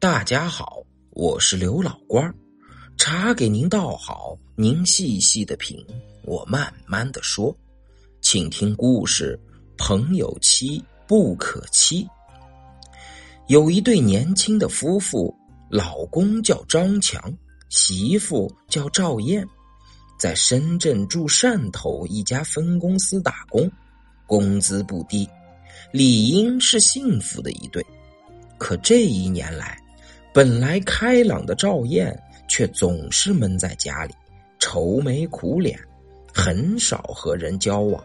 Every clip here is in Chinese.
大家好，我是刘老官，茶给您倒好，您细细的品，我慢慢的说，请听故事。朋友妻不可欺。有一对年轻的夫妇，老公叫张强，媳妇叫赵燕，在深圳驻汕头一家分公司打工，工资不低，理应是幸福的一对。可这一年来，本来开朗的赵燕，却总是闷在家里，愁眉苦脸，很少和人交往。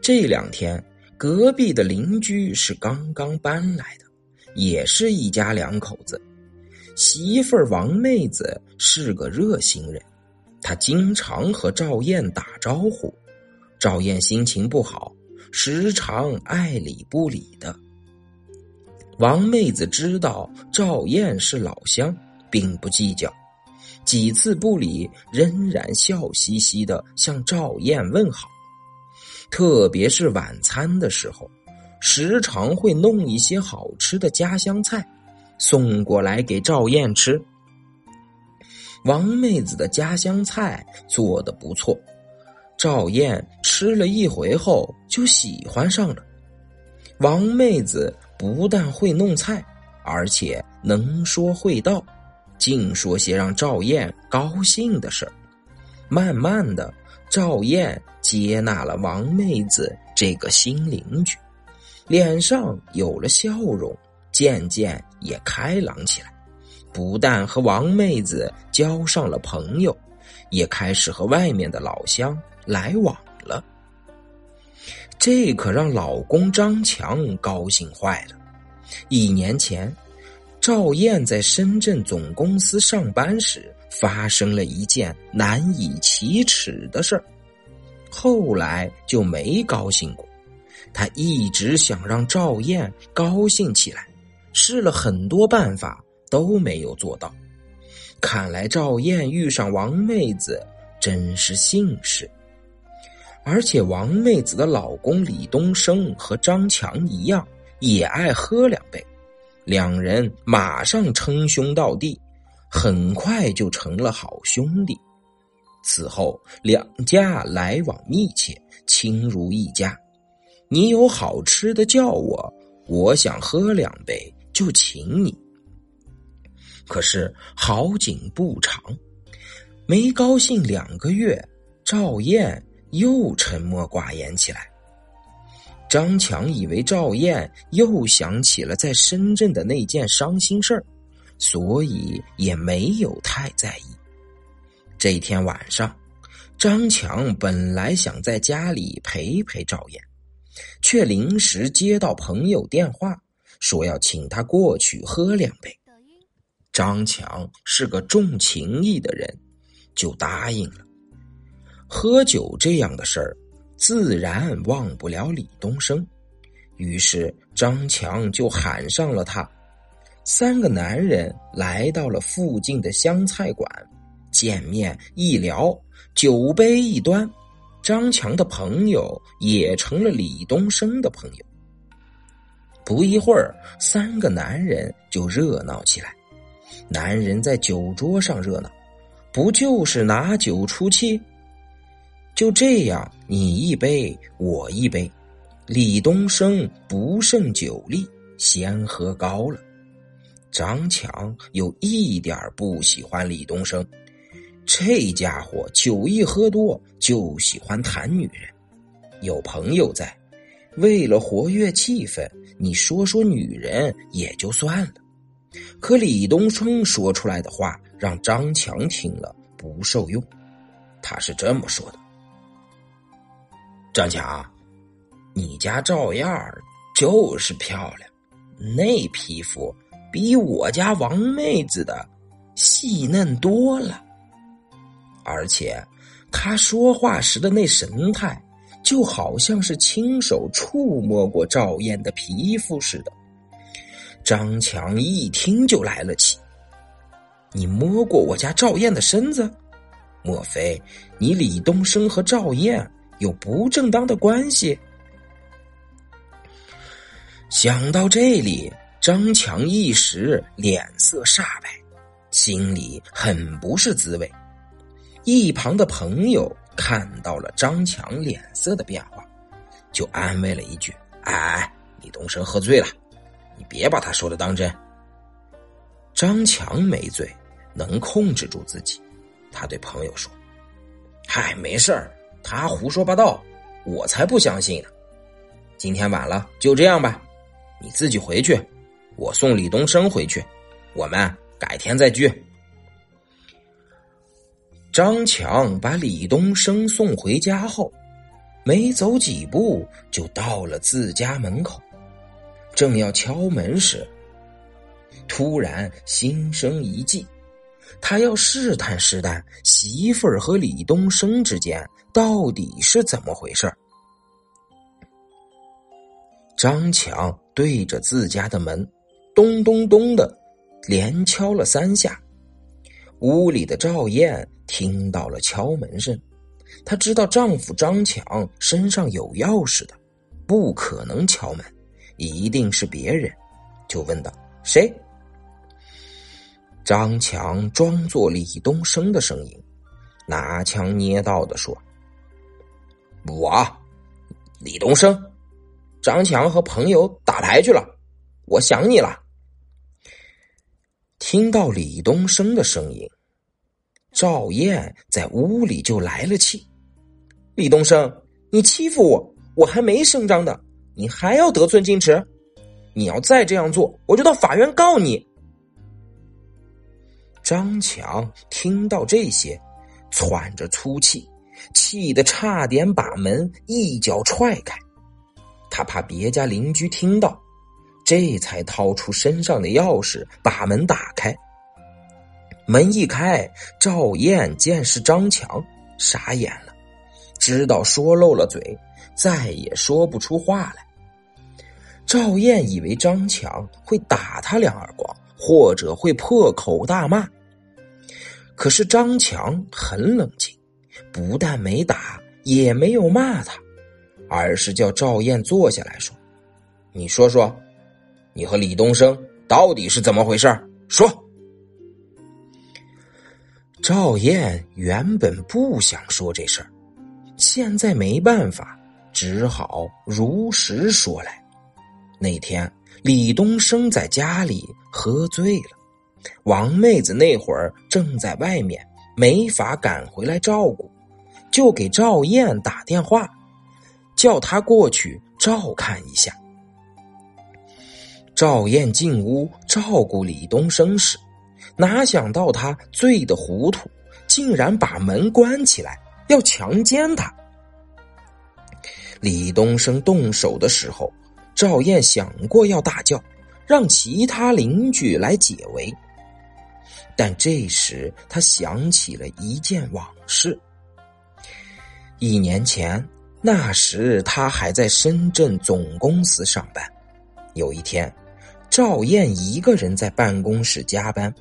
这两天，隔壁的邻居是刚刚搬来的，也是一家两口子。媳妇儿王妹子是个热心人，她经常和赵燕打招呼。赵燕心情不好，时常爱理不理的。王妹子知道赵燕是老乡，并不计较，几次不理，仍然笑嘻嘻的向赵燕问好。特别是晚餐的时候，时常会弄一些好吃的家乡菜，送过来给赵燕吃。王妹子的家乡菜做的不错，赵燕吃了一回后就喜欢上了。王妹子。不但会弄菜，而且能说会道，净说些让赵燕高兴的事儿。慢慢的，赵燕接纳了王妹子这个新邻居，脸上有了笑容，渐渐也开朗起来。不但和王妹子交上了朋友，也开始和外面的老乡来往了。这可让老公张强高兴坏了。一年前，赵燕在深圳总公司上班时，发生了一件难以启齿的事儿。后来就没高兴过。他一直想让赵燕高兴起来，试了很多办法都没有做到。看来赵燕遇上王妹子真是幸事。而且王妹子的老公李东升和张强一样，也爱喝两杯，两人马上称兄道弟，很快就成了好兄弟。此后两家来往密切，亲如一家。你有好吃的叫我，我想喝两杯就请你。可是好景不长，没高兴两个月，赵燕。又沉默寡言起来。张强以为赵燕又想起了在深圳的那件伤心事儿，所以也没有太在意。这天晚上，张强本来想在家里陪陪赵燕，却临时接到朋友电话，说要请他过去喝两杯。张强是个重情义的人，就答应了。喝酒这样的事儿，自然忘不了李东升，于是张强就喊上了他。三个男人来到了附近的湘菜馆，见面一聊，酒杯一端，张强的朋友也成了李东升的朋友。不一会儿，三个男人就热闹起来。男人在酒桌上热闹，不就是拿酒出气？就这样，你一杯我一杯，李东升不胜酒力，先喝高了。张强有一点不喜欢李东升，这家伙酒一喝多就喜欢谈女人。有朋友在，为了活跃气氛，你说说女人也就算了。可李东升说出来的话让张强听了不受用，他是这么说的。张强，你家赵燕儿就是漂亮，那皮肤比我家王妹子的细嫩多了。而且，她说话时的那神态，就好像是亲手触摸过赵燕的皮肤似的。张强一听就来了气：“你摸过我家赵燕的身子？莫非你李东升和赵燕？”有不正当的关系。想到这里，张强一时脸色煞白，心里很不是滋味。一旁的朋友看到了张强脸色的变化，就安慰了一句：“哎，李东升喝醉了，你别把他说的当真。”张强没醉，能控制住自己。他对朋友说：“嗨，没事儿，他胡说八道，我才不相信呢。今天晚了，就这样吧，你自己回去。”我送李东升回去，我们改天再聚。张强把李东升送回家后，没走几步就到了自家门口，正要敲门时，突然心生一计，他要试探试探媳妇儿和李东升之间到底是怎么回事张强对着自家的门。咚咚咚的，连敲了三下。屋里的赵燕听到了敲门声，她知道丈夫张强身上有钥匙的，不可能敲门，一定是别人，就问道：“谁？”张强装作李东升的声音，拿腔捏道的说：“我，李东升，张强和朋友打牌去了，我想你了。”听到李东升的声音，赵燕在屋里就来了气。李东升，你欺负我，我还没声张的，你还要得寸进尺？你要再这样做，我就到法院告你。张强听到这些，喘着粗气，气得差点把门一脚踹开。他怕别家邻居听到。这才掏出身上的钥匙，把门打开。门一开，赵燕见是张强，傻眼了，知道说漏了嘴，再也说不出话来。赵燕以为张强会打他两耳光，或者会破口大骂。可是张强很冷静，不但没打，也没有骂他，而是叫赵燕坐下来说：“你说说。”你和李东升到底是怎么回事说。赵燕原本不想说这事儿，现在没办法，只好如实说来。那天李东升在家里喝醉了，王妹子那会儿正在外面，没法赶回来照顾，就给赵燕打电话，叫他过去照看一下。赵燕进屋照顾李东升时，哪想到他醉得糊涂，竟然把门关起来要强奸他。李东升动手的时候，赵燕想过要大叫，让其他邻居来解围。但这时他想起了一件往事。一年前，那时他还在深圳总公司上班，有一天。赵燕一个人在办公室加班，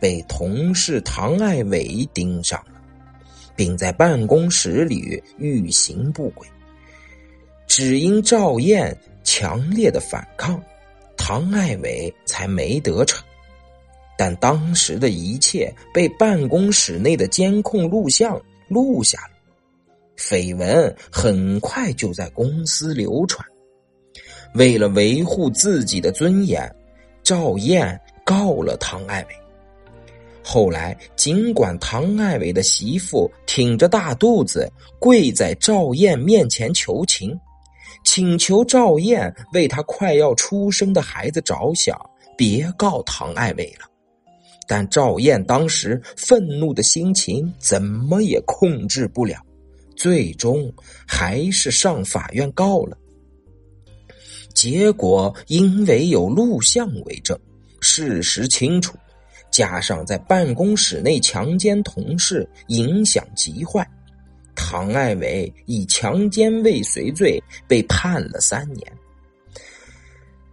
被同事唐爱伟盯上了，并在办公室里欲行不轨。只因赵燕强烈的反抗，唐爱伟才没得逞。但当时的一切被办公室内的监控录像录下了，绯闻很快就在公司流传。为了维护自己的尊严。赵燕告了唐爱伟。后来，尽管唐爱伟的媳妇挺着大肚子跪在赵燕面前求情，请求赵燕为他快要出生的孩子着想，别告唐爱伟了。但赵燕当时愤怒的心情怎么也控制不了，最终还是上法院告了。结果因为有录像为证，事实清楚，加上在办公室内强奸同事，影响极坏，唐爱伟以强奸未遂罪被判了三年。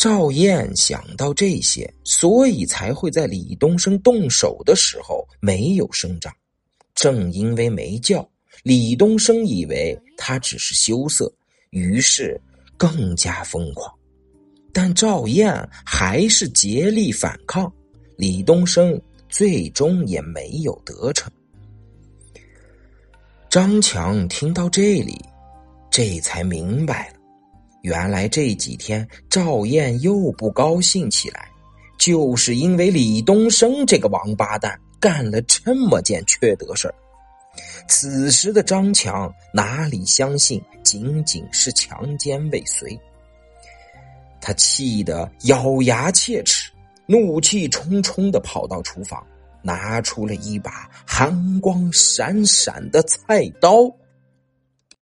赵燕想到这些，所以才会在李东升动手的时候没有声张。正因为没叫，李东升以为他只是羞涩，于是。更加疯狂，但赵燕还是竭力反抗，李东升最终也没有得逞。张强听到这里，这才明白了，原来这几天赵燕又不高兴起来，就是因为李东升这个王八蛋干了这么件缺德事儿。此时的张强哪里相信仅仅是强奸未遂？他气得咬牙切齿，怒气冲冲的跑到厨房，拿出了一把寒光闪闪的菜刀。